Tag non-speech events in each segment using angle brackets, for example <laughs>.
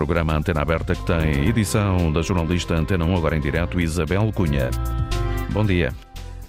programa Antena Aberta que tem edição da jornalista Antena 1, agora em direto, Isabel Cunha. Bom dia.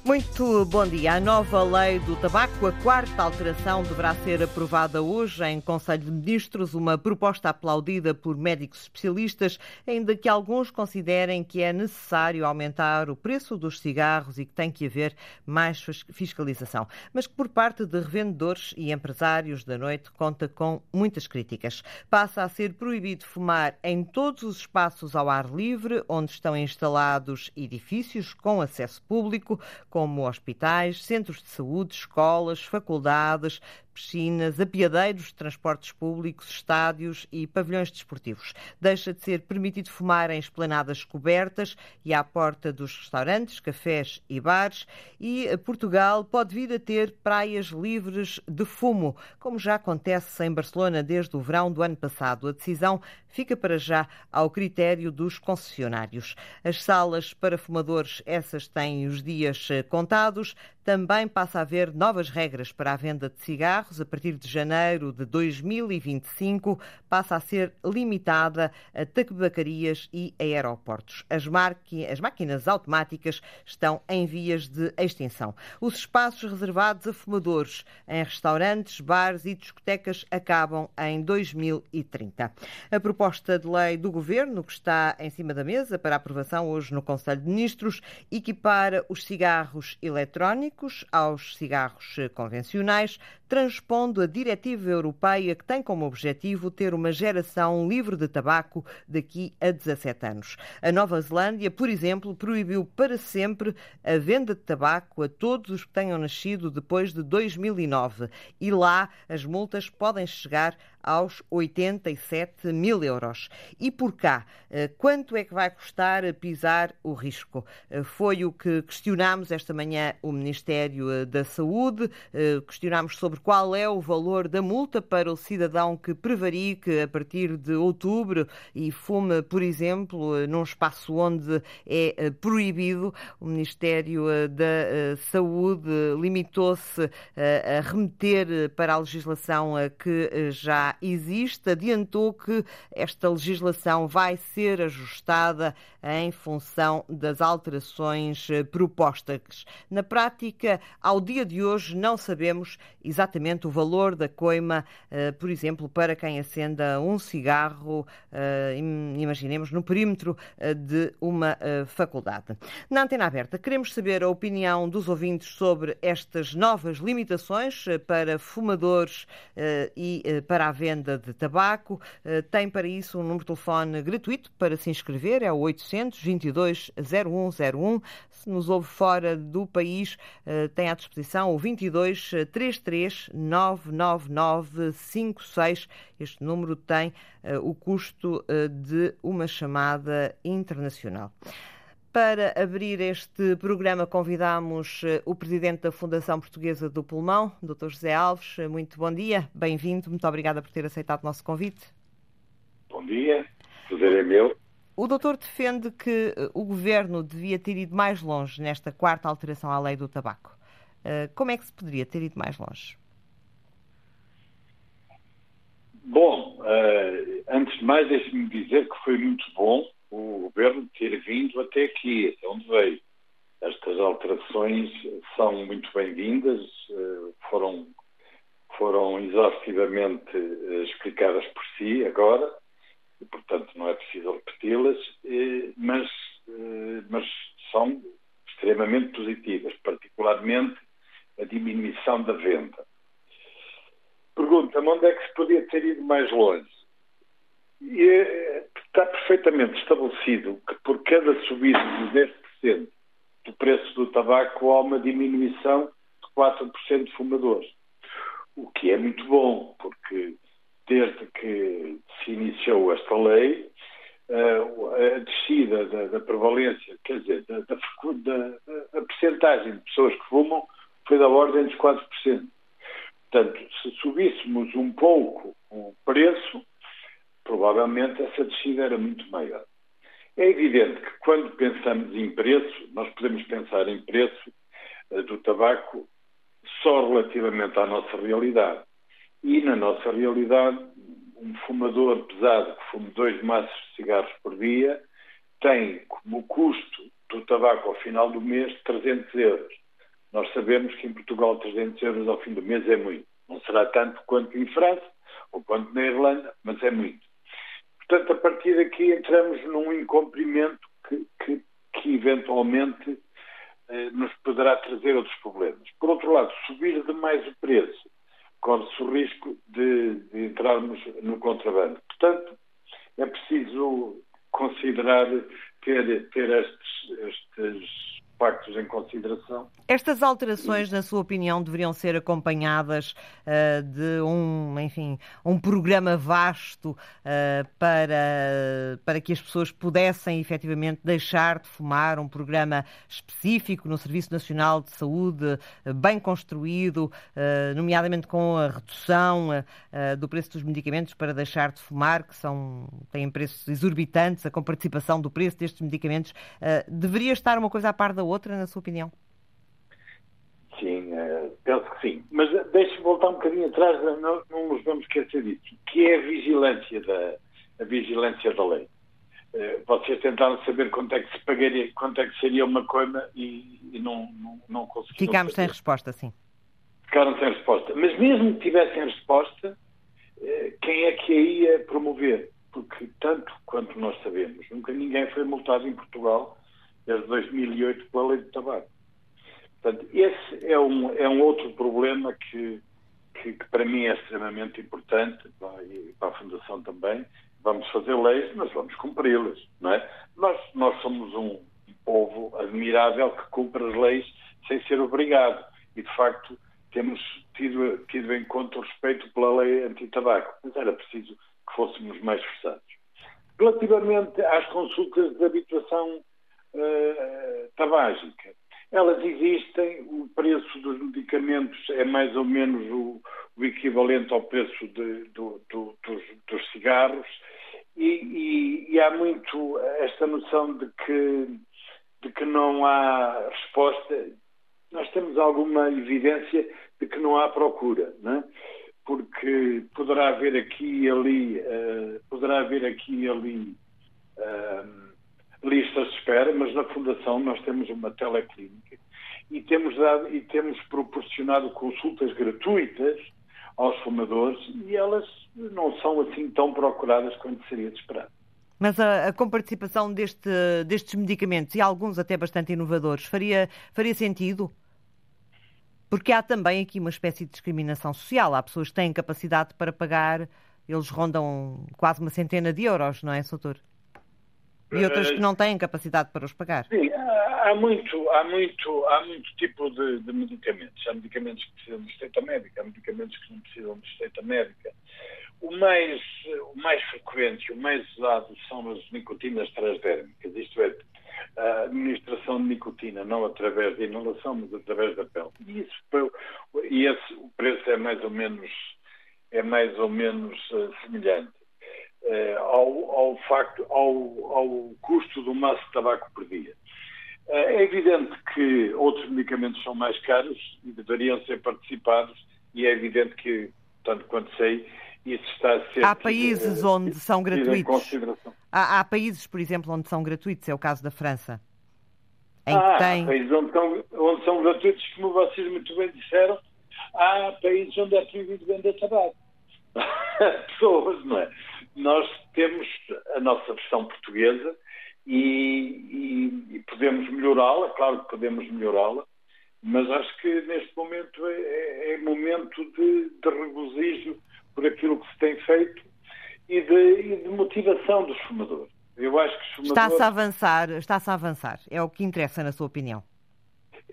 Muito bom dia. A nova lei do tabaco, a quarta alteração, deverá ser aprovada hoje em Conselho de Ministros, uma proposta aplaudida por médicos especialistas, ainda que alguns considerem que é necessário aumentar o preço dos cigarros e que tem que haver mais fiscalização, mas que por parte de revendedores e empresários da noite conta com muitas críticas. Passa a ser proibido fumar em todos os espaços ao ar livre, onde estão instalados edifícios com acesso público, como hospitais, centros de saúde, escolas, faculdades, piscinas, apiadeiros de transportes públicos, estádios e pavilhões desportivos. Deixa de ser permitido fumar em esplanadas cobertas e à porta dos restaurantes, cafés e bares. E Portugal pode vir a ter praias livres de fumo, como já acontece em Barcelona desde o verão do ano passado. A decisão fica para já ao critério dos concessionários. As salas para fumadores, essas têm os dias contados. Também passa a haver novas regras para a venda de cigarros. A partir de janeiro de 2025, passa a ser limitada a tabacarias e aeroportos. As, as máquinas automáticas estão em vias de extinção. Os espaços reservados a fumadores em restaurantes, bares e discotecas acabam em 2030. A proposta de lei do governo, que está em cima da mesa para aprovação hoje no Conselho de Ministros, equipara os cigarros eletrónicos aos cigarros convencionais, transpondo a diretiva europeia que tem como objetivo ter uma geração livre de tabaco daqui a 17 anos. A Nova Zelândia, por exemplo, proibiu para sempre a venda de tabaco a todos os que tenham nascido depois de 2009 e lá as multas podem chegar aos 87 mil euros. E por cá, eh, quanto é que vai custar pisar o risco? Eh, foi o que questionámos esta manhã o Ministério eh, da Saúde, questionámos sobre qual é o valor da multa para o cidadão que prevarique a partir de outubro e fume, por exemplo, num espaço onde é proibido. O Ministério da Saúde limitou-se a remeter para a legislação que já existe, adiantou que esta legislação vai ser ajustada em função das alterações eh, propostas. Na prática, ao dia de hoje, não sabemos exatamente o valor da coima, eh, por exemplo, para quem acenda um cigarro, eh, imaginemos, no perímetro de uma faculdade. Na antena aberta, queremos saber a opinião dos ouvintes sobre estas novas limitações para fumadores e para a venda de tabaco. Eh, tem para isso um número de telefone gratuito para se inscrever, é o 822 0101. Nos ouve fora do país, eh, tem à disposição o 22 33 999 56. Este número tem eh, o custo de uma chamada internacional. Para abrir este programa, convidamos eh, o presidente da Fundação Portuguesa do Pulmão, Dr. José Alves. Muito bom dia, bem-vindo, muito obrigada por ter aceitado o nosso convite. Bom dia, prazer é meu. O doutor defende que eh, o governo devia ter ido mais longe nesta quarta alteração à lei do tabaco. Eh, como é que se poderia ter ido mais longe? Bom, antes de mais, deixe-me dizer que foi muito bom o governo ter vindo até aqui, até onde veio. Estas alterações são muito bem-vindas, eh, foram, foram exaustivamente eh, explicadas por si agora, e, portanto não é preciso repeti-las, eh, mas, mas são extremamente positivas, particularmente a diminuição da venda. Pergunta-me onde é que se podia ter ido mais longe? E é, está perfeitamente estabelecido que por cada subida de 10% do preço do tabaco há uma diminuição de 4% de fumadores. O que é muito bom, porque desde que se iniciou esta lei, eh, a descida da, da prevalência, quer dizer, da, da, da a percentagem de pessoas que fumam foi da ordem dos 4%. Portanto, se subíssemos um pouco o preço, provavelmente essa descida era muito maior. É evidente que quando pensamos em preço, nós podemos pensar em preço uh, do tabaco só relativamente à nossa realidade. E na nossa realidade, um fumador pesado que fume dois maços de cigarros por dia tem como custo do tabaco ao final do mês 300 euros. Nós sabemos que em Portugal 300 euros ao fim do mês é muito. Não será tanto quanto em França ou quanto na Irlanda, mas é muito. Portanto, a partir daqui entramos num incumprimento que, que, que eventualmente eh, nos poderá trazer outros problemas. Por outro lado, subir demais o preço corre-se o risco de, de entrarmos no contrabando. Portanto, é preciso considerar ter, ter estes, estes factos em consideração. Estas alterações, na sua opinião, deveriam ser acompanhadas uh, de um, enfim, um programa vasto uh, para, para que as pessoas pudessem efetivamente deixar de fumar, um programa específico no Serviço Nacional de Saúde, uh, bem construído, nomeadamente com a redução do preço dos medicamentos para deixar de fumar, que são, têm preços exorbitantes, a comparticipação do preço destes medicamentos. deveria estar uma coisa à par da outra? Outra, na sua opinião? Sim, uh, penso que sim. Mas deixe-me voltar um bocadinho atrás, não, não nos vamos esquecer disso, que é a vigilância da, a vigilância da lei. Vocês tentaram saber quanto é que se pagaria, quanto é que seria uma coima e, e não, não, não conseguiram. Ficámos sem resposta, sim. Ficaram sem resposta. Mas mesmo que tivessem resposta, quem é que a ia promover? Porque tanto quanto nós sabemos, nunca ninguém foi multado em Portugal desde 2008 pela lei do tabaco. Portanto, esse é um, é um outro problema que, que, que para mim é extremamente importante e para a Fundação também. Vamos fazer leis, mas vamos cumpri-las, não é? Nós, nós somos um povo admirável que cumpre as leis sem ser obrigado. E, de facto, temos tido, tido em conta o respeito pela lei anti-tabaco, mas era preciso que fôssemos mais forçados. Relativamente às consultas de habituação uh, tabágica. Elas existem, o preço dos medicamentos é mais ou menos o, o equivalente ao preço de, do, do, dos, dos, cigarros e, e, e, há muito esta noção de que, de que não há resposta. Nós temos alguma evidência de que não há procura, não é? porque poderá haver aqui e ali, uh, poderá haver aqui e ali uh, listas de espera, mas na Fundação nós temos uma teleclínica e temos, dado, e temos proporcionado consultas gratuitas aos fumadores e elas não são assim tão procuradas quanto seria de esperar. Mas a, a comparticipação deste, destes medicamentos, e alguns até bastante inovadores, faria, faria sentido? Porque há também aqui uma espécie de discriminação social. Há pessoas que têm capacidade para pagar, eles rondam quase uma centena de euros, não é, Soutor? E outras que não têm capacidade para os pagar. Sim, há muito, há muito, há muito tipo de, de medicamentos. Há medicamentos que precisam de receita médica, há medicamentos que não precisam de receita médica. O mais, o mais frequente, o mais usado são as nicotinas transdérmicas, isto é, a administração de nicotina, não através de inalação, mas através da pele. E, isso, e esse, o preço é mais ou menos, é mais ou menos uh, semelhante eh, ao, ao, facto, ao, ao custo do maço de tabaco por dia. Eh, é evidente que outros medicamentos são mais caros e deveriam ser participados, e é evidente que, tanto quanto sei, isso está a ser. Há países onde são gratuitos. Há, há, países, por exemplo, onde são gratuitos, é o caso da França. Em ah, tem... países onde, estão, onde são gratuitos, como vocês muito bem disseram, há países onde é proibido vender tabaco. <laughs> Pessoas, não é? Nós temos a nossa versão portuguesa e, e, e podemos melhorá-la, claro que podemos melhorá-la, mas acho que neste momento é, é, é momento de, de, regozijo por aquilo que se tem feito e de, e de motivação dos fumadores. Eu acho que fumadores... Está-se a avançar, está-se a avançar. É o que interessa na sua opinião?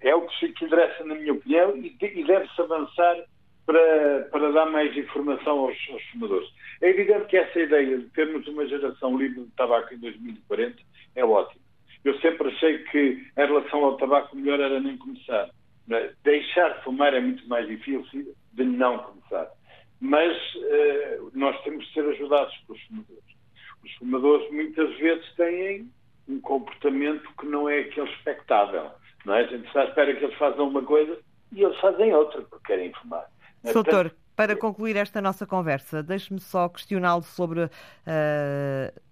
É o que interessa na minha opinião e deve-se avançar para, para dar mais informação aos, aos, fumadores. É evidente que essa ideia de termos uma geração livre de tabaco em 2040 é ótima. Eu sempre achei que, em relação ao tabaco, melhor era nem começar. Deixar de fumar é muito mais difícil de não começar. Mas uh, nós temos de ser ajudados pelos fumadores. Os fumadores muitas vezes têm um comportamento que não é aquele expectável. Não é? A gente está à espera que eles façam uma coisa e eles fazem outra porque querem fumar. Doutor, Para concluir esta nossa conversa, deixe-me só questioná-lo sobre uh,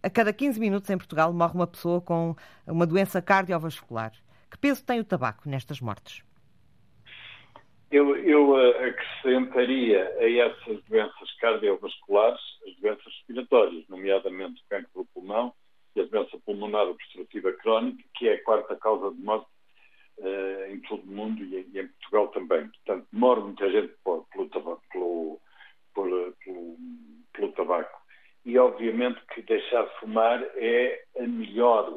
a cada 15 minutos em Portugal morre uma pessoa com uma doença cardiovascular. Que peso tem o tabaco nestas mortes? Eu, eu eh, acrescentaria a essas doenças cardiovasculares as doenças respiratórias, nomeadamente o cancro do pulmão e a doença pulmonar obstrutiva crónica, que é a quarta causa de morte uh, em todo o mundo e, e, em Portugal também. Portanto, morre muita gente por, pelo, tabaco, pelo, pelo, pelo tabaco. E obviamente que deixar de fumar é a melhor,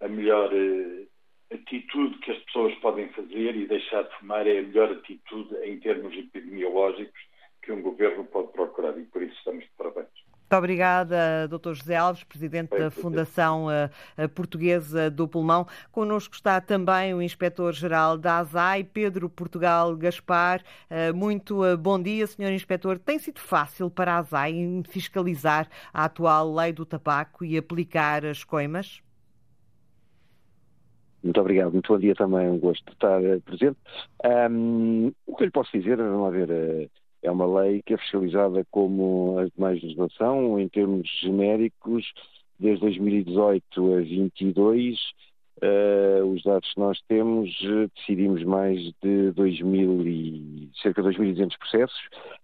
a melhor uh, atitude que as pessoas podem fazer e deixar de fumar é a melhor atitude em termos epidemiológicos que um governo pode procurar e por isso estamos de parabéns. Muito obrigada, Dr. José Alves, Presidente da Fundação uh, Portuguesa do Pulmão. Connosco está também o Inspetor-Geral da ASAI, Pedro Portugal Gaspar. Uh, muito bom dia, Sr. Inspetor. Tem sido fácil para a ASAI fiscalizar a atual lei do tabaco e aplicar as coimas? Muito obrigado, muito bom dia também, um gosto de estar eh, presente. Um, o que eu lhe posso dizer, vamos lá ver, eh, é uma lei que é fiscalizada como a demais legislação, em termos genéricos, desde 2018 a 22, Uh, os dados que nós temos, uh, decidimos mais de 2.000 e, cerca de 2.200 processos,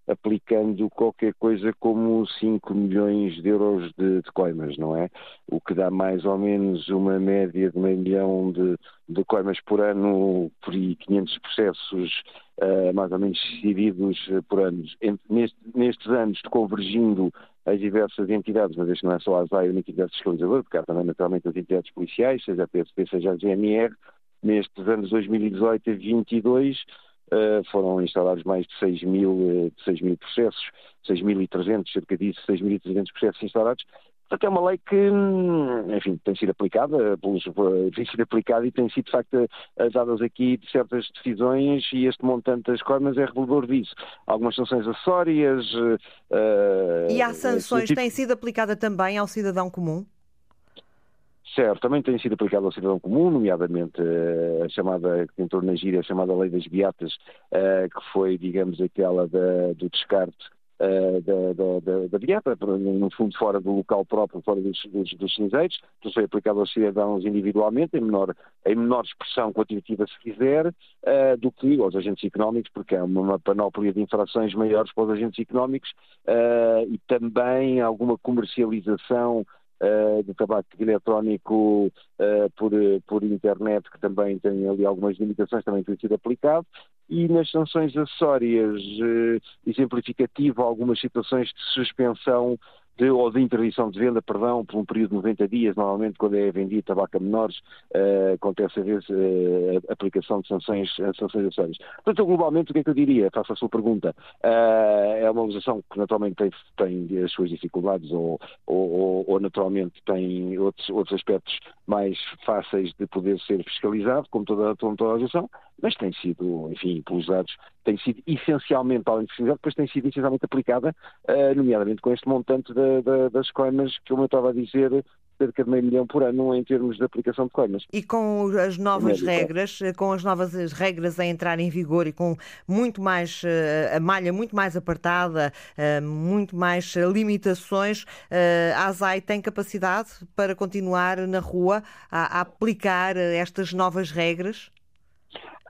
aplicando qualquer coisa como 5 milhões de euros de, de coimas, não é? O que dá mais ou menos uma média de meio milhão de, de coimas por ano, por aí 500 processos uh, mais ou menos decididos por anos. Neste, nestes anos, convergindo as diversas entidades, mas este não é só a ASAI, a única entidade fiscalizadora, porque há também naturalmente as entidades policiais, seja a PSP, seja a GNR, nestes anos 2018 a 2022 uh, foram instalados mais de 6 mil, uh, 6 mil processos, 6.300, cerca disso, 6.300 processos instalados, Portanto, é uma lei que, hum, enfim, tem sido aplicada, tem sido aplicada e tem sido, de facto, dadas aqui de certas decisões e este montante das coimas é revelador disso. Algumas sanções acessórias. Uh, e há sanções, tipo... tem sido aplicada também ao cidadão comum? Certo, também tem sido aplicado ao cidadão comum, nomeadamente a chamada, que entrou na gíria, a chamada lei das beatas, que foi, digamos, aquela da, do descarte da, da, da, dieta, no fundo fora do local próprio, fora dos, dos, dos cinzeiros, que foi aplicado aos cidadãos individualmente, em menor, em menor expressão quantitativa se quiser, uh, do que aos agentes económicos, porque há uma, uma panóplia de infrações maiores para os agentes económicos uh, e também alguma comercialização uh, de tabaco eletrónico uh, por, por internet, que também tem ali algumas limitações, também tem sido aplicado, e nas sanções acessórias, exemplificativo algumas situações de suspensão de, ou de interdição de venda, perdão, por um período de 90 dias, normalmente quando é vendido tabaco a menores, uh, acontece a vez uh, aplicação de sanções, sanções acessórias. Portanto, globalmente, o que é que eu diria? Faço a sua pergunta. Uh, é uma legislação que naturalmente tem, tem as suas dificuldades ou, ou, ou, naturalmente tem outros, outros aspectos mais fáceis de poder ser fiscalizado, como toda, como toda a legislação, mas tem sido, enfim, pelos dados, tem sido essencialmente, além de fiscalizada, depois tem sido essencialmente aplicada, nomeadamente com este montante de das coimas, como eu estava a dizer, cerca de meio milhão por ano em termos de aplicação de coimas. E com as novas regras, com as novas regras a entrar em vigor e com muito mais eh, a malha muito mais apertada, eh, muito mais limitações, eh, a ASAI tem capacidade para continuar na rua a aplicar estas novas regras?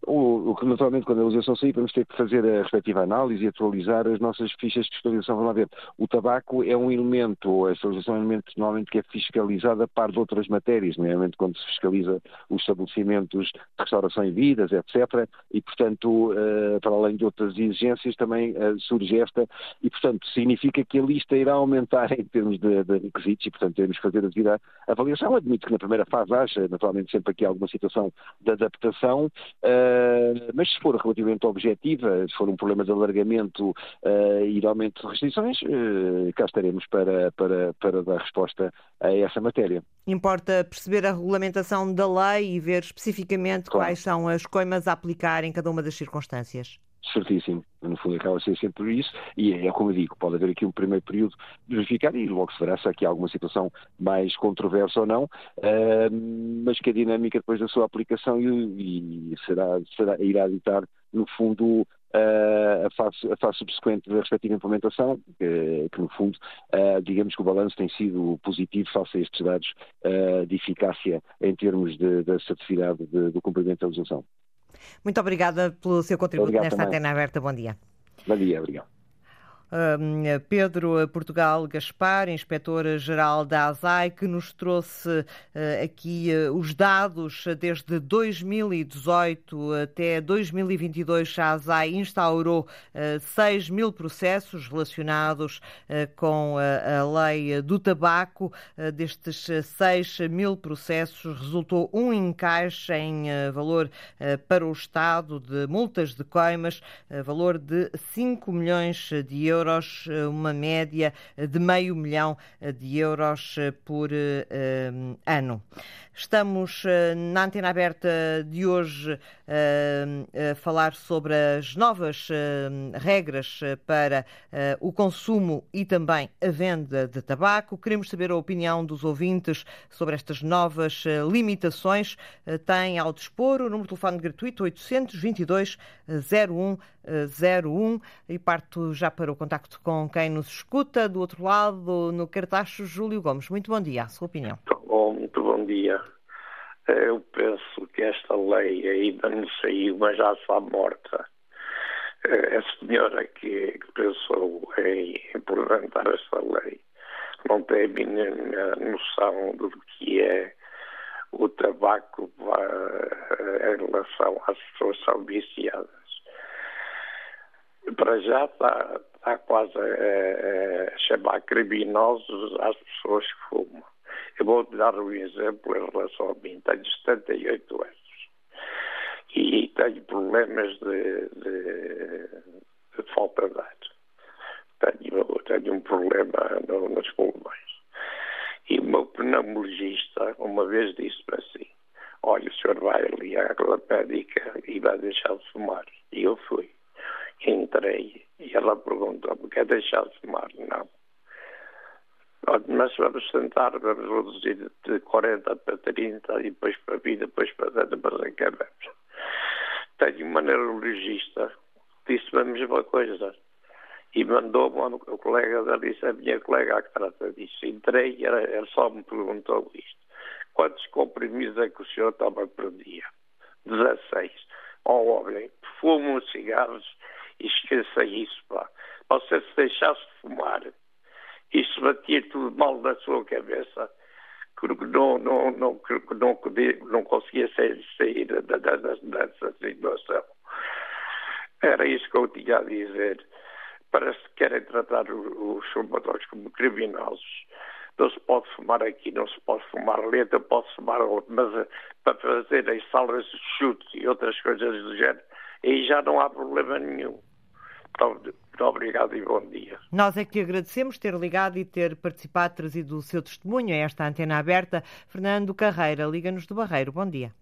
O, o que naturalmente quando a legislação sair vamos ter que fazer a respectiva análise e atualizar as nossas fichas de fiscalização. Vamos lá ver, o tabaco é um elemento, esta legislação é um elemento normalmente que é fiscalizado a par de outras matérias, nomeadamente quando se fiscaliza os estabelecimentos de restauração e vidas, etc. E, portanto, uh, para além de outras exigências, também uh, surge esta, e, portanto, significa que a lista irá aumentar em termos de, de requisitos e, portanto, teremos que fazer a devida avaliação. Admito que na primeira fase haja, naturalmente, sempre aqui alguma situação de adaptação. Uh, Uh, mas se for relativamente objetiva, se for um problema de alargamento uh, e de aumento de restrições, uh, cá estaremos para, para, para dar resposta a essa matéria. Importa perceber a regulamentação da lei e ver especificamente claro. quais são as coimas a aplicar em cada uma das circunstâncias certíssimo. No fundo, acaba a ser sempre isso, e é, é como eu digo, pode haver aqui um primeiro período de verificar e logo se verá se há aqui alguma situação mais controversa ou não, uh, mas que a dinâmica depois da sua aplicação e, e será, será, irá ditar, no fundo, a, fase, a fase subsequente da respectiva implementação, que, que no fundo, uh, digamos que o balanço tem sido positivo face a estes dados uh, de eficácia em termos da certificado de, do cumprimento da legislação. Muito obrigada pelo seu contributo obrigado nesta também. antena aberta. Bom dia. Bom dia, obrigado. Pedro Portugal Gaspar, inspetor-geral da ASAI, que nos trouxe eh, aqui eh, os dados desde 2018 até 2022. A ASAI instaurou 6 eh, mil processos relacionados com a lei do tabaco. Destes 6 mil processos, resultou um encaixe em valor para o Estado de multas de coimas, valor de 5 milhões de euros euros, eh, uma média de meio milhão eh, de euros eh, por ano. Estamos na antena aberta de hoje a falar sobre as novas regras para o consumo e também a venda de tabaco. Queremos saber a opinião dos ouvintes sobre estas novas limitações. Tem ao dispor o número de telefone gratuito 822 0101 e parto já para o contacto com quem nos escuta. Do outro lado, no cartacho, Júlio Gomes. Muito bom dia, a sua opinião. Muito bom, muito bom dia. Eu penso que esta lei ainda não saiu, mas já está morta. A senhora que pensou em implementar esta lei não tem a mínima noção do que é o tabaco em relação às pessoas que são viciadas para já está, está quase a, a chamar criminosos às pessoas que fumam. Eu vou dar um exemplo em relação a mim. Tenho 78 anos e tenho problemas de, de, de falta de ar. Tenho, tenho um problema no, nos pulmões. E o meu pneumologista uma vez disse-me assim: Olha, o senhor vai ali à médica e vai deixar de fumar. E eu fui entrei e ela perguntou-me, quer deixar de fumar? Não. Mas vamos tentar, vamos reduzir de 40 para 30 e depois para 20, depois para 10, depois acabamos. Tenho uma neurologista que disse-me a mesma coisa e mandou-me o colega da disse, a minha colega que trata disso. Entrei e ela, só me perguntou isto. Quantos comprimidos é que o senhor toma por dia? 16. Oh, homem, fumam cigarros esqueça isso, pá. Você se deixasse de fumar se batia tudo mal na sua cabeça, que não, não, não, que não, não conseguia sair, sair dessa situação. Era isso que eu tinha a dizer. Parece que querem tratar os fumadores como criminosos. Não se pode fumar aqui, não se pode fumar lenta, pode fumar outro, mas eh, para fazer as salas de chute e outras coisas do género, aí já não há problema nenhum. Muito obrigado e bom dia. Nós é que agradecemos ter ligado e ter participado, trazido o seu testemunho a esta antena aberta. Fernando Carreira, Liga-nos do Barreiro. Bom dia.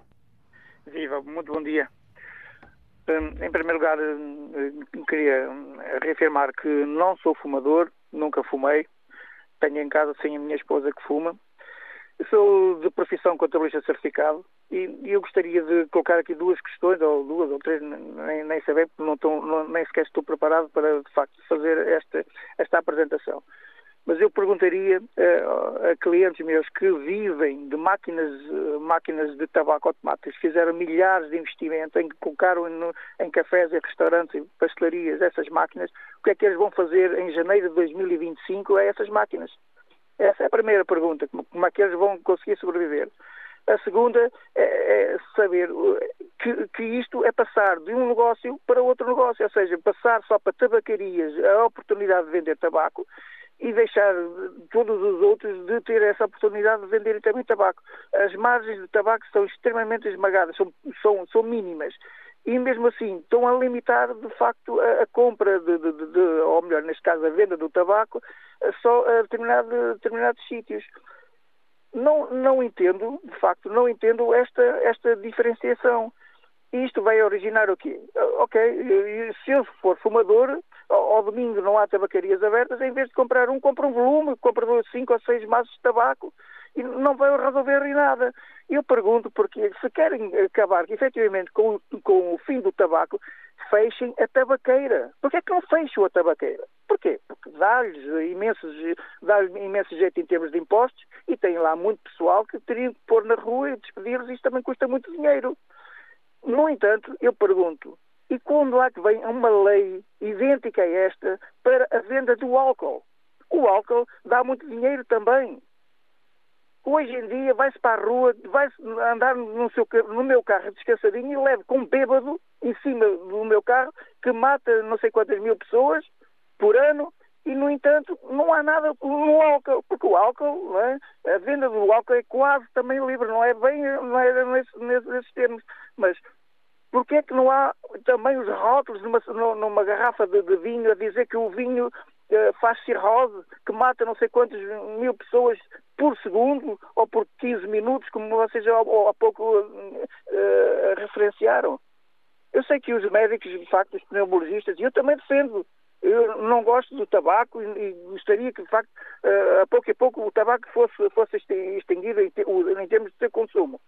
Viva, muito bom dia. Hum, em primeiro lugar, hum, queria hum, reafirmar que não sou fumador, nunca fumei. Tenho em casa sem a minha esposa que fuma sou de profissão contabilista certificado e, eu gostaria de colocar aqui duas questões, ou duas ou três, nem, nem saber, porque não estou, não, nem sequer estou preparado para, de facto, fazer esta, esta apresentação. Mas eu perguntaria uh, a clientes meus que vivem de máquinas, uh, máquinas de tabaco automáticas, fizeram milhares de investimentos em que colocaram no, em cafés e restaurantes e pastelarias essas máquinas, o que é que eles vão fazer em janeiro de 2025 a essas máquinas? Essa é a primeira pergunta, como é que eles vão conseguir sobreviver? A segunda é, é saber que, que, isto é passar de um negócio para outro negócio, ou seja, passar só para tabacarias a oportunidade de vender tabaco e deixar todos os outros de ter essa oportunidade de vender também tabaco. As margens de tabaco são extremamente esmagadas, são, são, são mínimas e mesmo assim estão a limitar de facto a, a compra de, de, de, ou melhor, neste caso a venda do tabaco só a determinado, determinados sítios. Não, não entendo, de facto, não entendo esta, esta diferenciação. Isto vai originar o quê? Ok, se eu for fumador, ao domingo não há tabacarias abertas, em vez de comprar um, compra um volume, compra cinco ou seis maços de tabaco e não vai resolver nada. Eu pergunto porque se querem acabar efetivamente com, com o fim do tabaco, fechem a tabaqueira. Porquê é que não fecham a tabaqueira? Porquê? Porque dá-lhes imenso, dá imenso jeito em termos de impostos e tem lá muito pessoal que teriam que pôr na rua e despedir-los. Isto também custa muito dinheiro. No entanto, eu pergunto, e quando lá que vem uma lei idêntica a esta para a venda do álcool? O álcool dá muito dinheiro também. Hoje em dia vai-se para a rua, vai-se andar no, seu, no meu carro descansadinho e leva com um bêbado em cima do meu carro que mata não sei quantas mil pessoas por ano e, no entanto, não há nada no álcool, porque o álcool, é? a venda do álcool é quase também livre, não é bem não é nesse, nesses termos, mas Porquê é que não há também os rótulos numa, numa garrafa de, de, vinho a dizer que o vinho uh, faz cirrose, que mata não sei quantas mil pessoas por segundo ou por 15 minutos, como vocês há, há pouco uh, referenciaram? Eu sei que os médicos, de facto, os pneumologistas, e eu também defendo, eu não gosto do tabaco e, gostaria que, de facto, uh, a pouco e pouco o tabaco fosse, fosse extinguido em termos de seu consumo.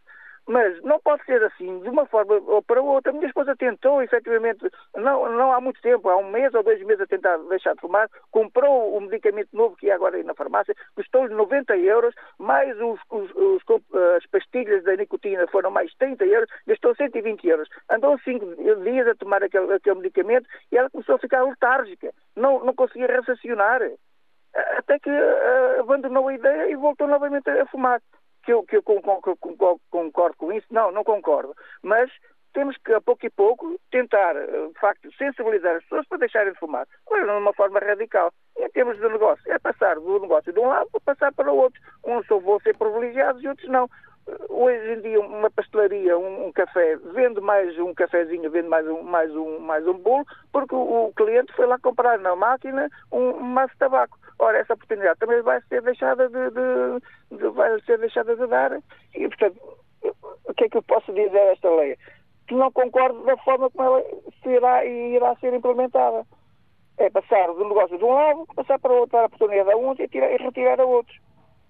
Mas não pode ser assim, de uma forma ou para outra. A minha esposa tentou, efetivamente, não, não há muito tempo, há um mês ou dois meses a tentar deixar de fumar, comprou o medicamento novo que é agora aí na farmácia, custou-lhe 90 euros, mais os, os, os, as pastilhas da nicotina foram mais 30 euros, gastou 120 euros. Andou cinco dias a tomar aquele, aquele medicamento e ela começou a ficar letárgica, não, não conseguia raciocinar. Até que uh, abandonou a ideia e voltou novamente a fumar que eu, que eu concordo, com isso, não, não concordo. Mas temos que, a pouco e pouco, tentar, eh, de facto, sensibilizar as pessoas para deixarem de fumar. Mas de uma forma radical. Em termos de negócio, é passar do negócio de um lado para passar para o outro. Uns vão ser privilegiados e outros não. Hoje em dia, uma pastelaria, um, um, café, vende mais um cafezinho, vende mais um, mais um, mais um bolo, porque o, o cliente foi lá comprar na máquina um, maço de tabaco. Ora, essa oportunidade também vai ser deixada de, de, de, vai ser deixada de dar. E, portanto, o que é que eu posso dizer a esta lei? Que não concordo da forma como ela será e irá ser implementada. É passar do negócio de um lado, passar para outro, dar oportunidade a uns e, tirar, e retirar a outros.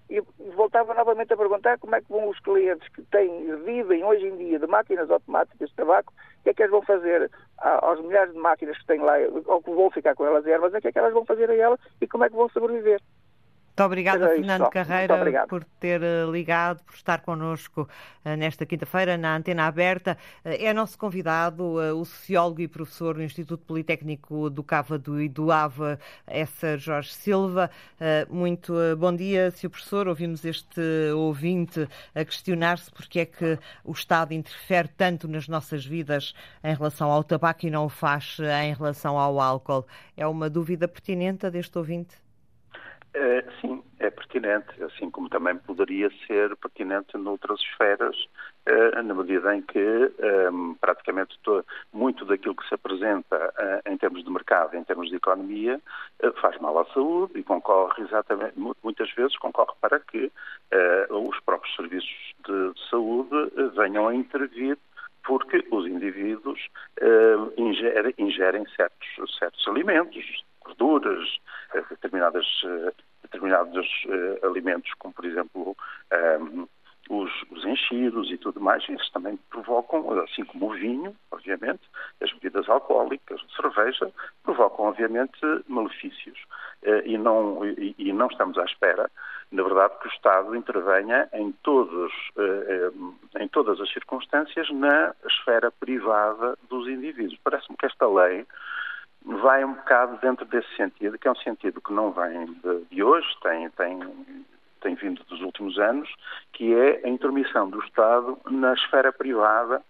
E voltava novamente a perguntar como é que vão os clientes que têm, vivem hoje em dia de máquinas automáticas de tabaco, o que é que eles vão fazer aos milhares de máquinas que têm lá, ou que vão ficar com elas ervas, o que é que elas vão fazer a elas e como é que vão sobreviver. Muito obrigada, Fernando Carreira, por ter eh, ligado, por estar connosco eh, nesta quinta-feira na Antena Aberta. Eh, é nosso convidado o sociólogo e professor do Instituto Politécnico do Cávado e do Ava, Essa Jorge Silva. Muito bom dia, Sr. Professor. Ouvimos este ouvinte a questionar-se porque é que o Estado interfere tanto nas nossas vidas em relação ao tabaco e não o faz em relação ao álcool. É uma dúvida pertinente deste ouvinte? É, sim, é pertinente, assim como também poderia ser pertinente noutras esferas, é, na medida em que é, praticamente todo, muito daquilo que se apresenta é, em termos de mercado, em termos de economia, faz mal à saúde e concorre exatamente, muitas vezes concorre para que os próprios serviços de saúde venham a intervir porque os indivíduos ingerem, ingerem certos, certos alimentos, gorduras, determinadas determinados uh, alimentos, como por exemplo um, ehm, os, os, enchidos e tudo mais, isso também provocam, assim como o vinho, obviamente, as bebidas alcoólicas, a cerveja, provocam, obviamente, malefícios. Uh, e, não, e, não estamos à espera, na verdade, que o Estado intervenha em, todos, em todas as circunstâncias na esfera privada dos indivíduos. Parece-me que esta lei vai um bocado dentro desse sentido, que é um sentido que não vem de, de hoje, tem, tem, tem vindo dos últimos anos, que é a intermissão do Estado na esfera privada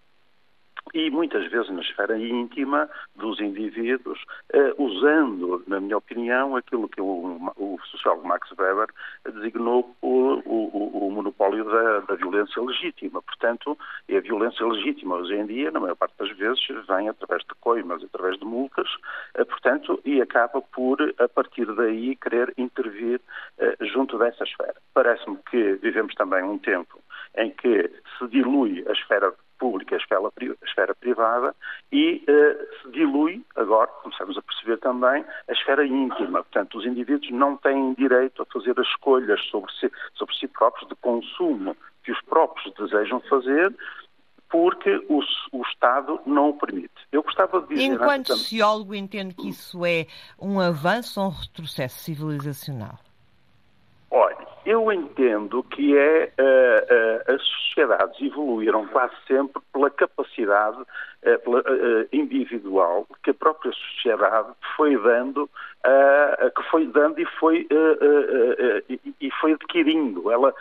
e muitas vezes na esfera íntima dos indivíduos, eh, usando, na minha opinião, aquilo que o, o sociólogo Max Weber designou o, o, o monopólio da, da, violência legítima. Portanto, a violência legítima hoje em dia, na maior parte das vezes, vem através de coimas, através de multas, eh, portanto, e acaba por, a partir daí, querer intervir eh, junto dessa esfera. Parece-me que vivemos também um tempo em que se dilui a esfera pública, a esfera, a esfera privada e uh, se dilui, agora começamos a perceber também, a esfera íntima. Portanto, os indivíduos não têm direito a fazer as escolhas sobre si, sobre si próprios de consumo que os próprios desejam fazer, porque o, o, Estado não o permite. Eu gostava de dizer... Enquanto sociólogo, entende que isso é um avanço ou um retrocesso civilizacional? Eu entendo que é uh, uh, as sociedades evoluíram quase sempre pela capacidade uh, individual que a própria sociedade foi dando uh, que foi dando e foi, uh, uh, e foi adquirindo. Ela,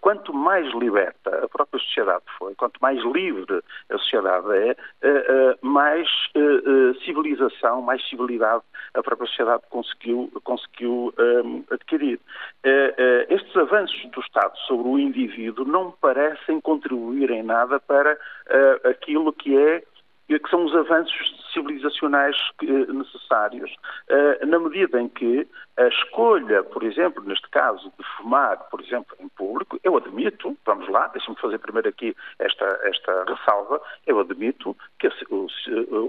quanto mais liberta a própria sociedade foi, quanto mais livre a sociedade é, mais civilização, mais civilidade a própria sociedade conseguiu, conseguiu um, adquirir. Estes avanços do Estado sobre o indivíduo não parecem contribuir em nada para aquilo que é que são os avanços civilizacionais eh, necessários, eh, na medida em que a escolha, por exemplo, neste caso, de fumar, por exemplo, em público, eu admito, vamos lá, deixe-me fazer primeiro aqui esta, esta ressalva, eu admito que o,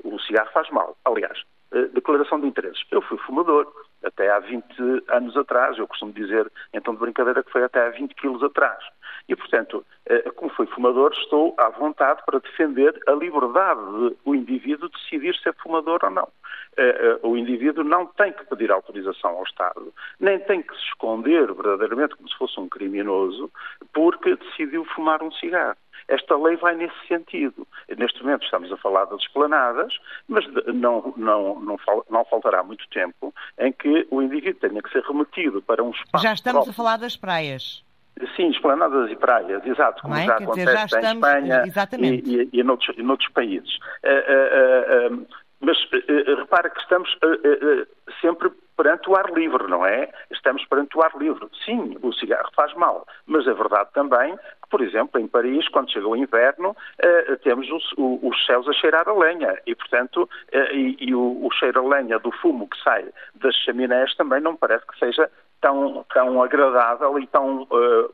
o cigarro faz mal. Aliás, eh, declaração de interesses. Eu fui fumador até há 20 anos atrás, eu costumo dizer, então de brincadeira, que foi até há 20 quilos atrás. E, portanto, eh, como fui fumador, estou à vontade para defender a liberdade do indivíduo decidir se é fumador ou não. Eh, o indivíduo não tem que pedir autorização ao Estado, nem tem que se esconder verdadeiramente como se fosse um criminoso, porque decidiu fumar um cigarro. Esta lei vai nesse sentido. Neste momento estamos a falar das esplanadas, mas não, não, não, não faltará muito tempo em que o indivíduo tenha que ser remetido para um espaço. Já estamos próprio. a falar das praias. Sim, esplanadas e praias, exato, como é? já Quer acontece dizer, já estamos... em Espanha e, e, e, noutros, e noutros países. Uh, uh, uh, mas repara que estamos sempre perante o ar livre, não é? Estamos perante o ar livre. Sim, o cigarro faz mal, mas é verdade também que, por exemplo, em Paris, quando chega o inverno, temos os, os, céus a cheirar a lenha e, portanto, e, e o, o, cheiro a lenha do fumo que sai das chaminés também não parece que seja tão, tão agradável e tão uh,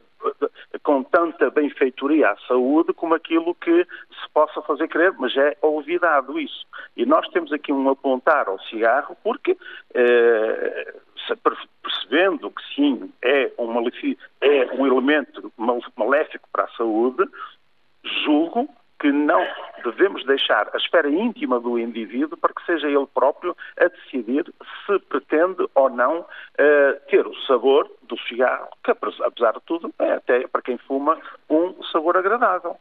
com tanta benfeitoria à saúde como aquilo que se possa fazer crer, mas é olvidado isso. E nós temos aqui um apontar ao cigarro porque, eh, percebendo que sim, é um, é um elemento maléfico para a saúde, julgo que não devemos deixar a esfera íntima do indivíduo para que seja ele próprio a decidir se pretende ou não uh, ter o sabor do cigarro, que apesar de tudo é até para quem fuma um sabor agradável.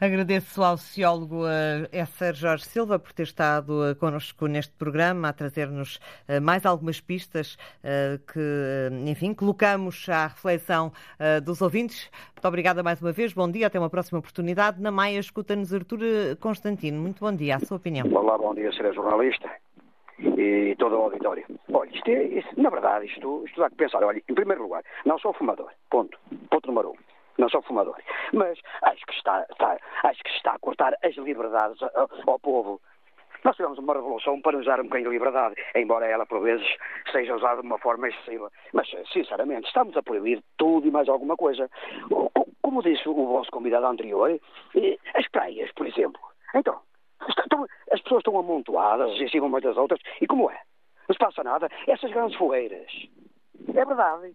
Agradeço ao sociólogo Esser Jorge Silva por ter estado eh, connosco neste programa, a trazer-nos eh, mais algumas pistas eh, que, enfim, colocamos à reflexão dos ouvintes. Muito obrigada mais uma vez, bom dia, até uma próxima oportunidade. Na Maia, escuta-nos Artur Constantino. Muito bom dia, a sua opinião. Olá, bom dia, será jornalista e todo o auditório. Olha, isto é, isto, na verdade, isto, isto dá que pensar. Olha, em primeiro lugar, não sou fumador, ponto. Ponto número um não são fumadores. Mas acho que está, está, acho que está a cortar as liberdades ao, ao povo. Nós tivemos uma revolução para usar um bocadinho de liberdade, embora ela, por vezes, seja usada de uma forma excessiva. Mas, sinceramente, estamos a proibir tudo e mais alguma coisa. Como disse o vosso convidado anterior, as praias, por exemplo. Então, as pessoas estão amontoadas em cima umas das outras, e como é? Não se passa nada. Essas grandes fogueiras. É verdade.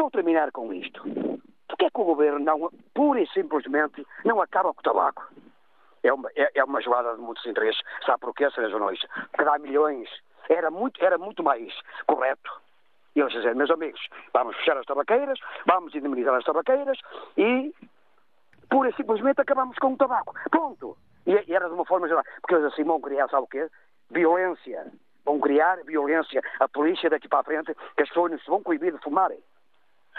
Vou terminar com isto. Porquê é que o governo não, pura e simplesmente, não acaba com o tabaco? É uma, é, é uma jogada de muitos interesses. Sabe porquê, Sr. Jornalista? Porque dá milhões. Era muito, era muito mais correto eles dizer, meus amigos, vamos fechar as tabaqueiras, vamos indemnizar as tabaqueiras e pura e simplesmente acabamos com o tabaco. Ponto. E, e era de uma forma geral. Porque eles assim vão criar, sabe o quê? Violência. Vão criar violência. A polícia daqui para a frente, que as pessoas não se vão coibir de fumarem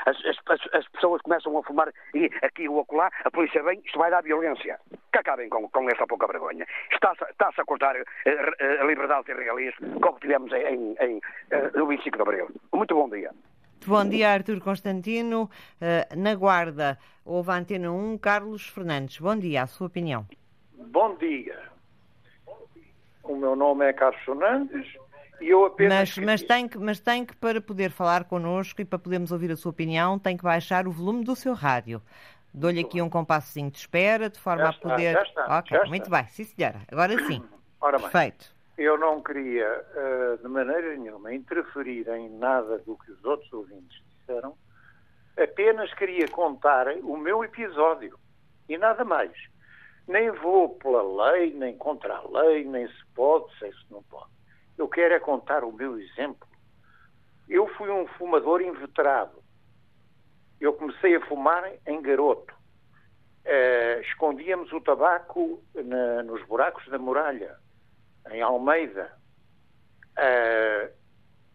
as, as, as, pessoas começam a fumar e aqui ou acolá, a polícia vem, isto vai dar violência. Que acabem com, com essa pouca vergonha. Está-se está a cortar a, eh, eh, a, liberdade e realismo, como tivemos em, em, eh, no 25 de Abril. Muito bom dia. Bom dia, Artur Constantino. Na Guarda, houve a Antena 1, Carlos Fernandes. Bom dia, a sua opinião. Bom dia. O meu nome é Carlos Fernandes eu apenas. Mas, mas, tem que, mas tem que, para poder falar connosco e para podermos ouvir a sua opinião, tem que baixar o volume do seu rádio. Dou-lhe aqui um compassozinho de espera, de forma já a poder. Está, já está, ok, já muito está. bem, sim senhora. Agora sim. <clears throat> Ora bem, Perfeito. Eu não queria, uh, de maneira nenhuma, interferir em nada do que os outros ouvintes disseram, apenas queria contar o meu episódio. E nada mais. Nem vou pela lei, nem contra a lei, nem se pode, sei se não pode. Eu quero é contar o meu exemplo. Eu fui um fumador inveterado. Eu comecei a fumar em garoto. Uh, escondíamos o tabaco na, nos buracos da muralha, em Almeida. Uh,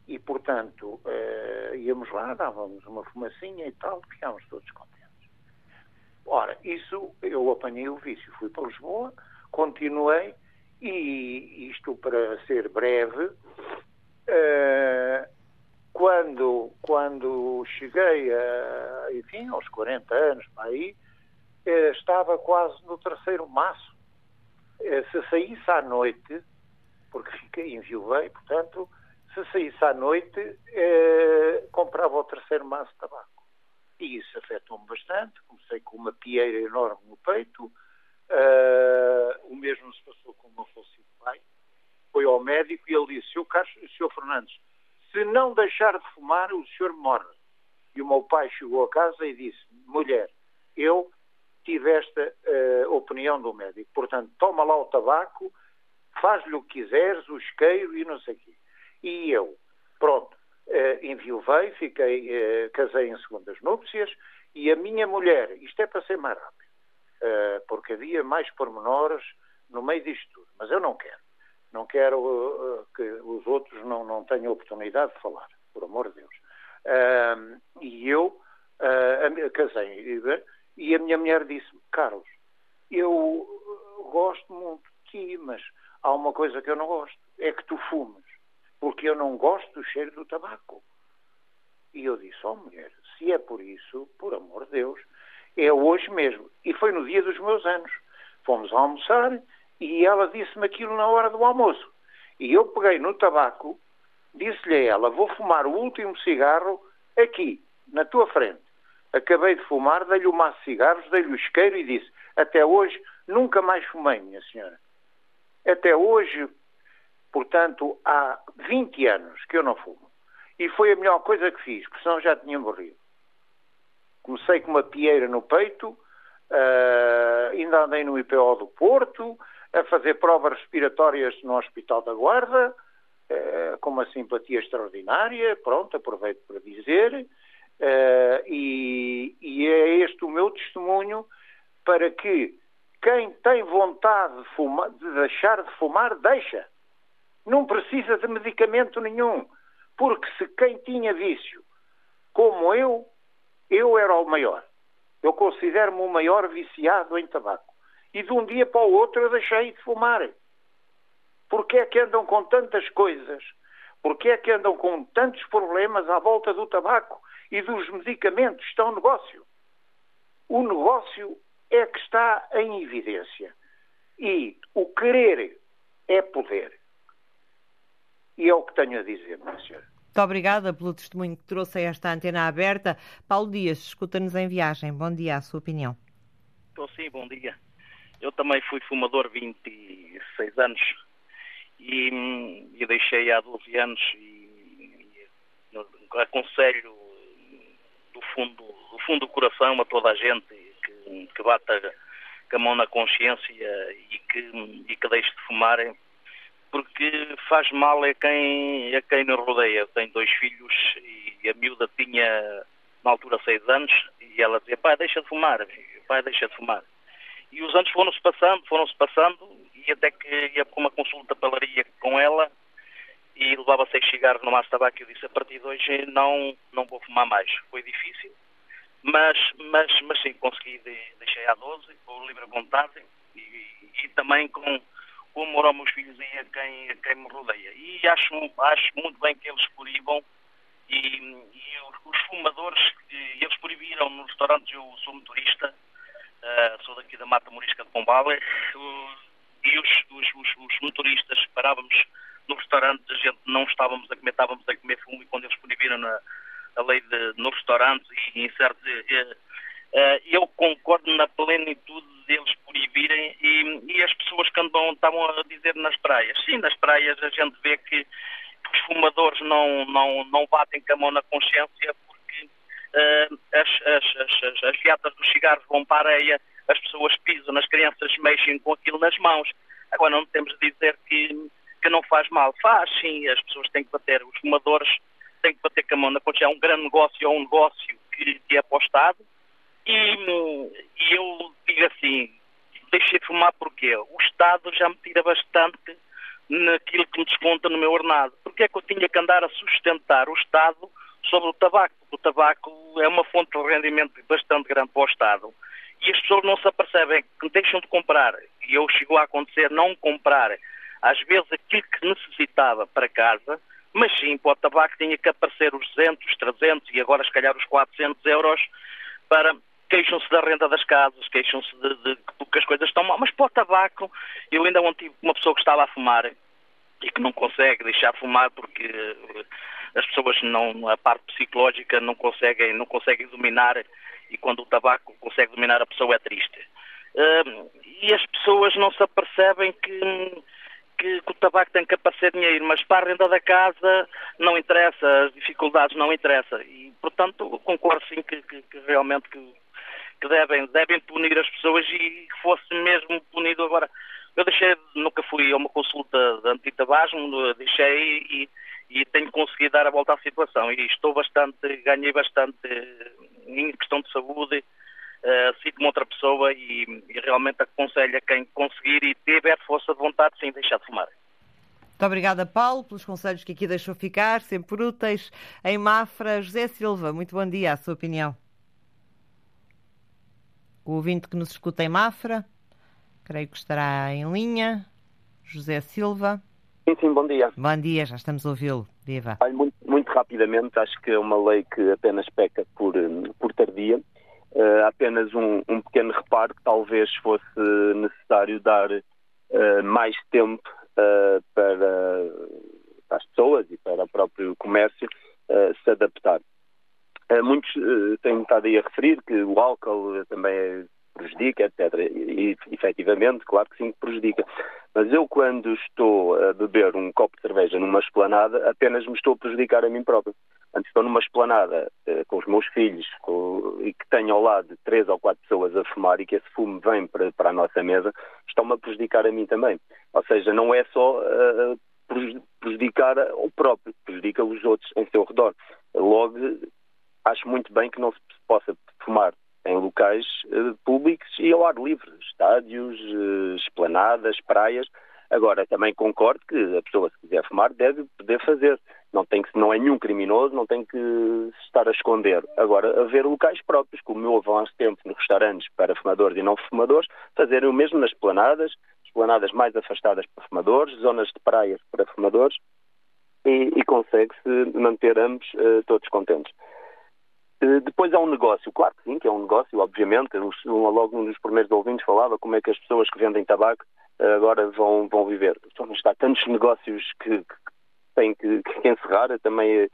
e, portanto, uh, íamos lá, dávamos uma fumacinha e tal, ficámos todos contentes. Ora, isso eu apanhei o vício, fui para Lisboa, continuei, e isto para ser breve, uh, quando, quando cheguei a, enfim, aos 40 anos, para aí, uh, estava quase no terceiro maço. Uh, se saísse à noite, porque fiquei, enviuvei, portanto, se saísse à noite, comprava o terceiro maço de tabaco. E isso afetou-me bastante. Comecei com uma pieira enorme no peito. Uh, o mesmo se passou com o meu falecido pai. Foi ao médico e ele disse: Sr. Carlos, Sr. Fernandes, se não deixar de fumar, o senhor morre. E o meu pai chegou a casa e disse: Mulher, eu tive esta uh, opinião do médico. Portanto, toma lá o tabaco, faz-lhe o que quiseres, o isqueiro e não sei o quê. E eu, pronto, uh, enviuvei, fiquei, uh, casei em segundas núpcias e a minha mulher, isto é para ser mais rápido, porque havia mais pormenores no meio disto tudo, mas eu não quero. Não quero uh, que os outros não, não tenham oportunidade de falar, por amor de Deus. E eu uh, casei e a minha mulher disse Carlos, eu gosto muito de ti, mas há uma coisa que eu não gosto, é que tu fumes porque eu não gosto do cheiro do tabaco. E eu disse, ó oh, mulher, se é por isso, por amor de Deus, é hoje mesmo. E foi no dia dos meus anos. Fomos almoçar e ela disse-me aquilo na hora do almoço. E eu peguei no tabaco, disse-lhe a ela, vou fumar o último cigarro aqui, na tua frente. Acabei de fumar, dei-lhe o maço de cigarros, dei-lhe o isqueiro e disse, até hoje nunca mais fumei, minha senhora. Até hoje Portanto, há 20 anos que eu não fumo. E foi a melhor coisa que fiz, porque senão já tinha morrido. Comecei com uma pieira no peito, uh, ainda andei no IPO do Porto, a fazer provas respiratórias no Hospital da Guarda, uh, com uma simpatia extraordinária, pronto, aproveito para dizer, uh, e, e é este o meu testemunho para que quem tem vontade de, de deixar de fumar, deixa. Não precisa de medicamento nenhum, porque se quem tinha vício, como eu, eu era o maior. Eu considero-me o maior viciado em tabaco. E de um dia para o outro eu deixei de fumar. Porquê é que andam com tantas coisas? Porquê é que andam com tantos problemas à volta do tabaco e dos medicamentos? Estão negócio. O negócio é que está em evidência. E o querer é poder. E é o que tenho a dizer, minha senhora. Muito obrigada pelo testemunho que trouxe a esta antena aberta. Paulo Dias, escuta-nos em viagem. Bom dia, a sua opinião. Estou sim, bom dia. Eu também fui fumador 26 anos e, e deixei há 12 anos e, e aconselho do fundo, do fundo do coração a toda a gente que, que bata com a mão na consciência e que, e que deixe de fumar porque faz mal a quem, a quem nos rodeia. Eu tenho dois filhos e a miúda tinha, na altura, seis anos, e ela dizia, pai, deixa de fumar, pai, deixa de fumar. E os anos foram-se passando, foram-se passando, e até que ia para uma consulta pelaria com ela, e levava seis cigarros no maço de tabaco, e eu disse, a partir de hoje não, não vou fumar mais. Foi difícil, mas, mas, mas sim, consegui, deixei a 12, com livre vontade, e, e também com o amor aos meus filhos e a quem, a quem me rodeia. E acho, acho muito bem que eles proíbam e, e os, os, fumadores, eles proibiram nos restaurantes, eu sou motorista, uh, sou daqui da Mata Morisca de Pombal, uh, e os, os, os, motoristas parávamos no restaurante, a gente não estávamos a comer, estávamos a comer fumo e quando eles proibiram na, a lei de, no restaurante e em certos... Uh, eu concordo na plenitude deles proibirem e, e as pessoas que andam, estavam a dizer nas praias. Sim, nas praias a gente vê que os fumadores não, não, não batem com a mão na consciência porque uh, as, as, as, as, viatas dos cigarros vão para a areia, as pessoas pisam, as crianças mexem com aquilo nas mãos. Agora não temos de dizer que, que não faz mal. Faz, sim, as pessoas têm que bater, os fumadores têm que bater com a mão na consciência. É um grande negócio, é um negócio que, que é apostado. E, e eu digo assim, deixei de fumar porque o Estado já me tira bastante naquilo que me desconta no meu ordenado. Porque é que eu tinha que andar a sustentar o Estado sobre o tabaco? O tabaco é uma fonte de rendimento bastante grande para o Estado. E as pessoas não se apercebem que deixam de comprar, e eu chegou a acontecer não comprar, às vezes aquilo que necessitava para casa, mas sim, para o tabaco tinha que aparecer os 200, 300 e agora se calhar os 400 euros para queixam-se da renda das casas, queixam-se de, de, que as coisas estão mal. Mas para o tabaco, eu ainda ontem tive uma pessoa que estava a fumar e que não consegue deixar de fumar porque eh, as pessoas não, a parte psicológica não conseguem, não conseguem dominar e quando o tabaco consegue dominar a pessoa é triste. Uh, e as pessoas não se apercebem que, que, que, o tabaco tem que aparecer dinheiro, mas para a renda da casa não interessa, as dificuldades não interessam. E, portanto, concordo sim que, que, que realmente que que devem, devem punir as pessoas e que fosse mesmo punido agora. Eu deixei, nunca fui a uma consulta de antitabasmo, deixei e, e tenho conseguido dar a volta à situação e estou bastante, ganhei bastante em questão de saúde, uh, sinto-me outra pessoa e, e, realmente aconselho a quem conseguir e tiver força de vontade sem deixar de fumar. Muito obrigada, Paulo, pelos conselhos que aqui deixou ficar, sempre úteis. Em Mafra, José Silva, muito bom dia, a sua opinião o ouvinte que nos escuta em Mafra, creio que estará em linha, José Silva. Sim, sim, bom dia. Bom dia, já estamos a ouvi-lo. Viva. Muito, muito, rapidamente, acho que é uma lei que apenas peca por, por tardia. Uh, apenas um, um, pequeno reparo que talvez fosse necessário dar uh, mais tempo uh, para, para, as pessoas e para o próprio comércio se adaptar. Eh, muitos uh, têm estado aí a referir que o álcool também prejudica, etc. E, efetivamente, claro que sim, prejudica. Mas eu, quando estou a beber um copo de cerveja numa esplanada, apenas me estou a prejudicar a mim próprio. Antes estou numa esplanada com os meus filhos com, e que tenho ao lado três ou quatro pessoas a fumar e que esse fumo vem para, para a nossa mesa, estão-me a prejudicar a mim também. Ou seja, não é só uh, prejudicar o próprio, prejudica os outros em seu redor. Logo, acho muito bem que não se possa fumar em locais uh, públicos e ao ar livre, estádios, uh, esplanadas, praias. Agora, também concordo que a pessoa, se quiser fumar, deve poder fazer. Não, tem que, não é nenhum criminoso, não tem que estar a esconder. Agora, haver locais próprios, como meu avanço tempo nos restaurantes para fumadores e não fumadores, fazerem o mesmo nas esplanadas, esplanadas mais afastadas para fumadores, zonas de praias para fumadores, e, e consegue-se manter ambos uh, todos contentes. Eh, depois é um negócio, claro que sim, que é um negócio, obviamente. Logo um dos primeiros ouvintes falava como é que as pessoas que vendem tabaco eh, agora vão, vão viver. Está tantos negócios que, que têm que, que encerrar, também,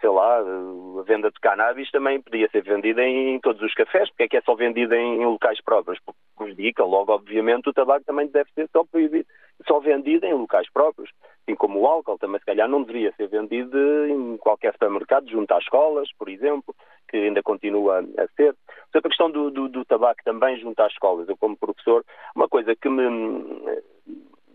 sei lá, a venda de cannabis também podia ser vendida em todos os cafés, porque é que é só vendida em, em locais próprios? Porque prejudica, logo, obviamente, o tabaco também deve ser só proibido, só vendido em locais próprios. Assim como o álcool também, se calhar, não deveria ser vendido em qualquer supermercado, junto às escolas, por exemplo que ainda continua a ser. Sobre a questão do, do, do tabaco também junto às escolas, eu como professor, uma coisa que me,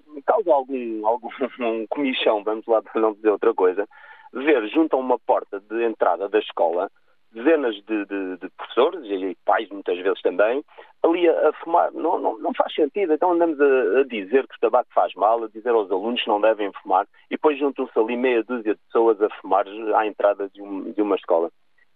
me causa algum, algum <laughs> comichão, vamos lá para não dizer outra coisa, ver junto a uma porta de entrada da escola dezenas de, de, de, professores e pais muitas vezes também, ali a, a fumar. Não, não, não, faz sentido. Então andamos a, a, dizer que o tabaco faz mal, a dizer aos alunos que não devem fumar e depois juntam-se ali meia dúzia de pessoas a fumar à entrada de, um, de uma escola.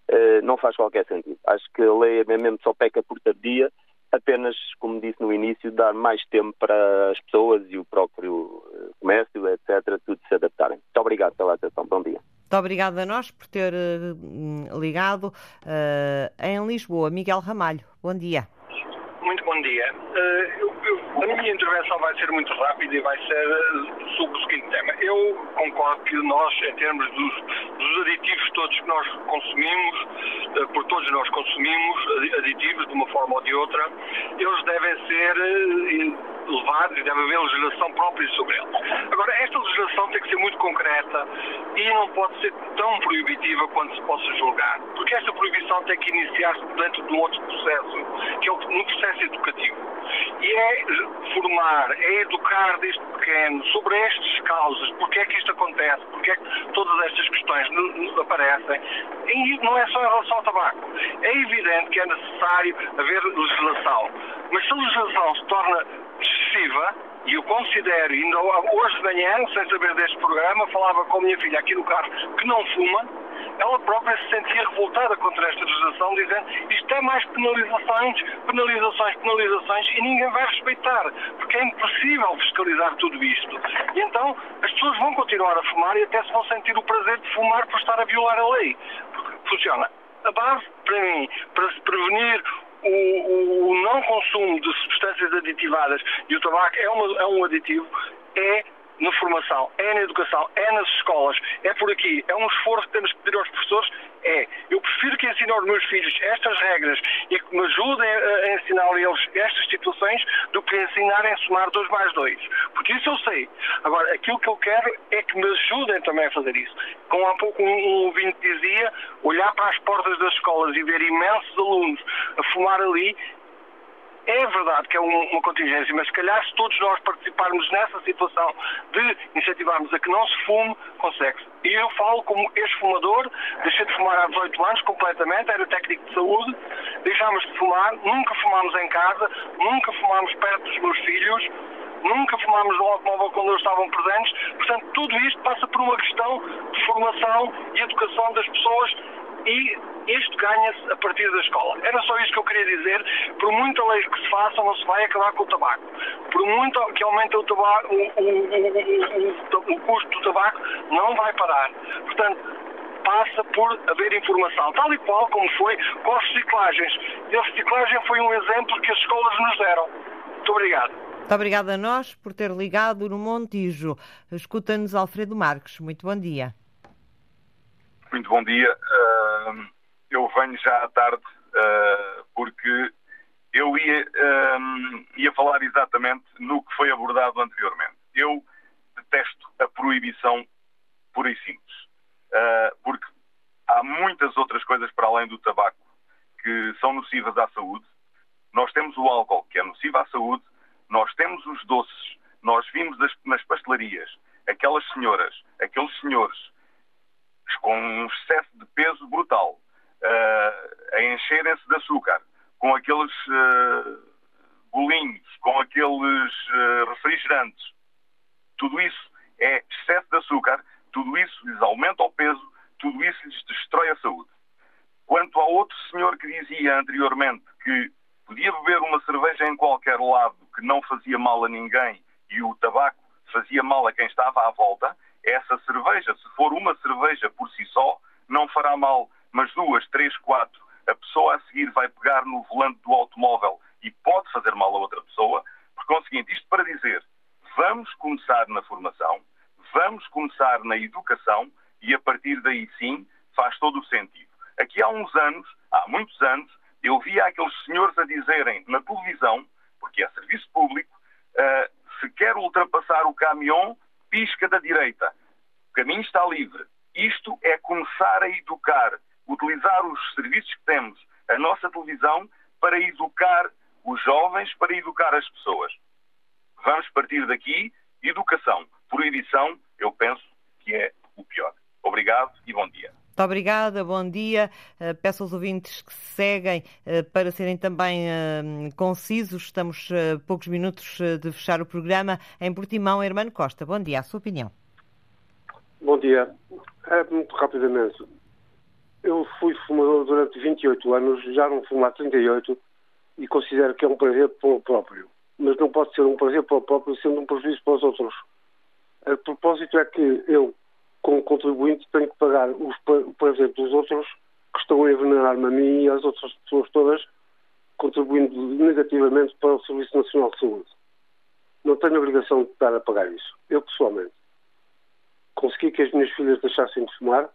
Eh, não faz qualquer sentido. Acho que a lei é mesmo só peca por tardia, apenas, como disse no início, dar mais tempo para as pessoas e o próprio eh, comércio, etc., tudo se adaptarem. Muito obrigado pela atenção. Bom dia. Muito obrigada a nós por ter uh, ligado. Uh, em Lisboa, Miguel Ramalho. Bom dia. Muito bom dia. Uh, eu, eu, a minha intervenção vai ser muito rápida e vai ser sobre o seguinte tema. Eu concordo que nós, em termos dos, dos aditivos todos que nós consumimos, por todos nós consumimos aditivos de uma forma ou de outra, eles devem ser levados e deve haver legislação própria sobre eles. Agora, esta legislação tem que ser muito concreta e não pode ser tão proibitiva quanto se possa julgar, porque esta proibição tem que iniciar-se dentro de um outro processo, que é no processo educativo. E é formar, é educar desde pequeno sobre estas causas, porque é que isto acontece, porque é que todas estas questões aparecem. E não é só em relação ao tabaco. É evidente que é necessário haver legislação, mas se a legislação se torna excessiva, e eu considero, ainda hoje de manhã, sem saber deste programa, falava com a minha filha aqui no carro que não fuma, ela própria se sentia revoltada contra esta legislação, dizendo isto é mais penalizações, penalizações, penalizações e ninguém vai respeitar, porque é impossível fiscalizar tudo isto. E então as pessoas vão continuar a fumar e até se vão sentir o prazer de fumar por estar a violar a lei. Porque funciona. A base, para mim, para se prevenir o, o, não consumo de substâncias aditivadas. E o tabaco é, uma, é um aditivo, é na formação, é na educação, é nas escolas, é por aqui. É um esforço que temos que pedir aos professores. É, eu prefiro que ensinem aos meus filhos estas regras e que me ajudem a ensinar a eles estas situações do que ensinarem a somar 2 mais 2. Porque isso eu sei. Agora, aquilo que eu quero é que me ajudem também a fazer isso. Como há pouco um, ouvinte dizia, olhar para as portas das escolas e ver imensos alunos a fumar ali é verdade que é uma contingência, mas se calhar se todos nós participarmos nessa situação de incentivarmos a que não se fume, consegue-se. E eu falo como ex-fumador, deixei de fumar há 18 anos completamente, era técnico de saúde, deixámos de fumar, nunca fumámos em casa, nunca fumámos perto dos meus filhos, nunca fumámos no automóvel quando eles estavam presentes. Portanto, tudo isto passa por uma questão de formação e educação das pessoas e isto ganha-se a partir da escola. Era só isso que eu queria dizer. Por muita lei que se faça, não se vai acabar com o tabaco. Por muito que aumente o, tabaco, o, o, o custo do tabaco, não vai parar. Portanto, passa por haver informação, tal e qual como foi com as reciclagens. E a reciclagem foi um exemplo que as escolas nos deram. Muito obrigado. Muito obrigada a nós por ter ligado no Montijo. Escuta-nos Alfredo Marques. Muito bom dia. Muito bom dia. Uh, eu venho já à tarde uh, porque eu ia, ia falar exatamente no que foi abordado anteriormente. Eu detesto a proibição pura e simples, uh, porque há muitas outras coisas para além do tabaco que são nocivas à saúde. Nós temos o álcool, que é nocivo à saúde, nós temos os doces, nós vimos nas pastelarias aquelas senhoras, aqueles senhores com um excesso de peso brutal, uh, a encherem-se de açúcar, com aqueles uh, bolinhos, com aqueles uh, refrigerantes. Tudo isso é excesso de açúcar, tudo isso lhes aumenta o peso, tudo isso lhes destrói a saúde. Quanto ao outro senhor que dizia anteriormente que podia beber uma cerveja em qualquer lado que não fazia mal a ninguém e o tabaco fazia mal a quem estava à volta, essa cerveja, se for uma cerveja por si só, não fará mal, mas duas, três, quatro, a pessoa a seguir vai pegar no volante do automóvel e pode fazer mal a outra pessoa. Por conseguinte, isto para dizer, vamos começar na formação, vamos começar na educação e a partir daí sim faz todo o sentido. Aqui há uns anos, há muitos anos, eu via aqueles senhores a dizerem na televisão, porque é serviço público, uh, se quer ultrapassar o caminhão, pisca da direita. O caminho está livre. Isto é começar a educar, utilizar os serviços que temos, a nossa televisão, para educar os jovens, para educar as pessoas. Vamos partir daqui, educação. Proibição, eu penso que é o pior. Obrigado e bom dia. Muito obrigada, bom dia. Eh, peço aos ouvintes que se seguem eh, para serem também eh, concisos. Estamos a poucos minutos de fechar o programa. Em Portimão, Hermano Costa, bom dia. A sua opinião? Bom dia. É, muito rapidamente. Eu fui fumador durante 28 anos, já não fumo há 38 e considero que é um prazer para o próprio. Mas não pode ser um prazer para o próprio sendo um prejuízo para os outros. O propósito é que eu, como contribuinte, tenho que pagar os prazer dos outros que estão a envenenar-me a mim e às outras pessoas todas, contribuindo negativamente para o Serviço Nacional de Saúde. Não tenho obrigação de estar a pagar isso. Eu, pessoalmente. Consegui que as minhas filhas deixassem de fumar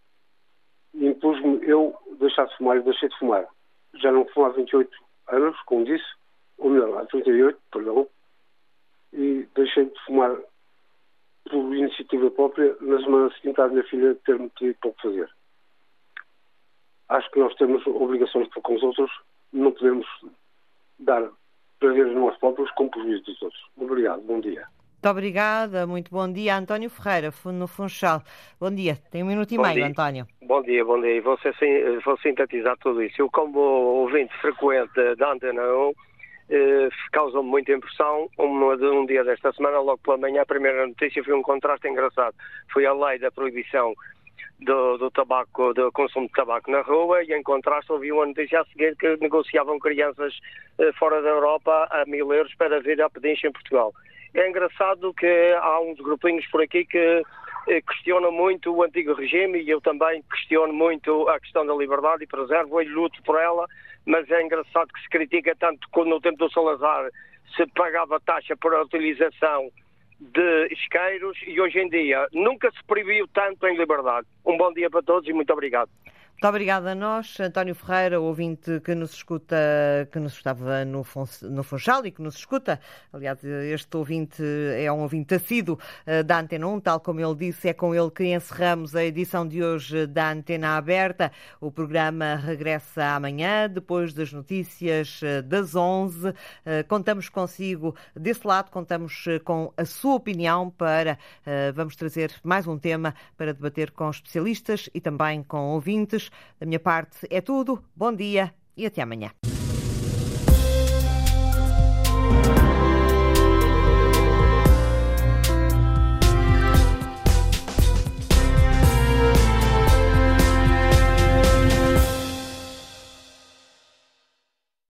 e impus-me eu deixar de fumar e deixei de fumar. Já não fumo há 28 anos, como disse, ou melhor, há 38, perdão, e deixei de fumar por iniciativa própria, na semana seguinte à minha filha ter-me pedido para o fazer. acho que nós temos obrigações para com os outros, não podemos dar prazeres nós próprios com prejuízo dos outros. Obrigado, bom dia. Muito obrigada, muito bom dia. António Ferreira, no Funchal. Bom dia, tem um minuto e bom meio, dia. António. Bom dia, bom dia. Vou, ser, vou sintetizar tudo isso. Eu, como ouvinte frequente da Antena 1, eh, causou-me muita impressão. Um, um dia desta semana, logo pela manhã, a primeira notícia foi um contraste engraçado. Foi a lei da proibição do, do, tabaco, do consumo de tabaco na rua e em contraste ouvi uma notícia a seguir que negociavam crianças eh, fora da Europa a mil euros para vir a pedincha em Portugal. É engraçado que há uns grupinhos por aqui que eh, questionam muito o antigo regime e eu também questiono muito a questão da liberdade e preservo e luto por ela, mas é engraçado que se critica tanto quando no tempo do Salazar se pagava taxa para a utilização de isqueiros e hoje em dia nunca se proibiu tanto em liberdade. Um bom dia para todos e muito obrigado. Muito obrigada a nós, António Ferreira, ouvinte que nos escuta, que nos estava no, Funchal e que nos escuta. Aliás, este ouvinte é um ouvinte assíduo eh, da Antena 1, tal como ele disse, é com ele que encerramos a edição de hoje da Antena Aberta. O programa regressa amanhã, depois das notícias eh, das 11. Eh, contamos consigo desse lado, contamos com a sua opinião para, vamos trazer mais um tema para debater com especialistas e também com ouvintes. Da minha parte é tudo. Bom dia e até amanhã.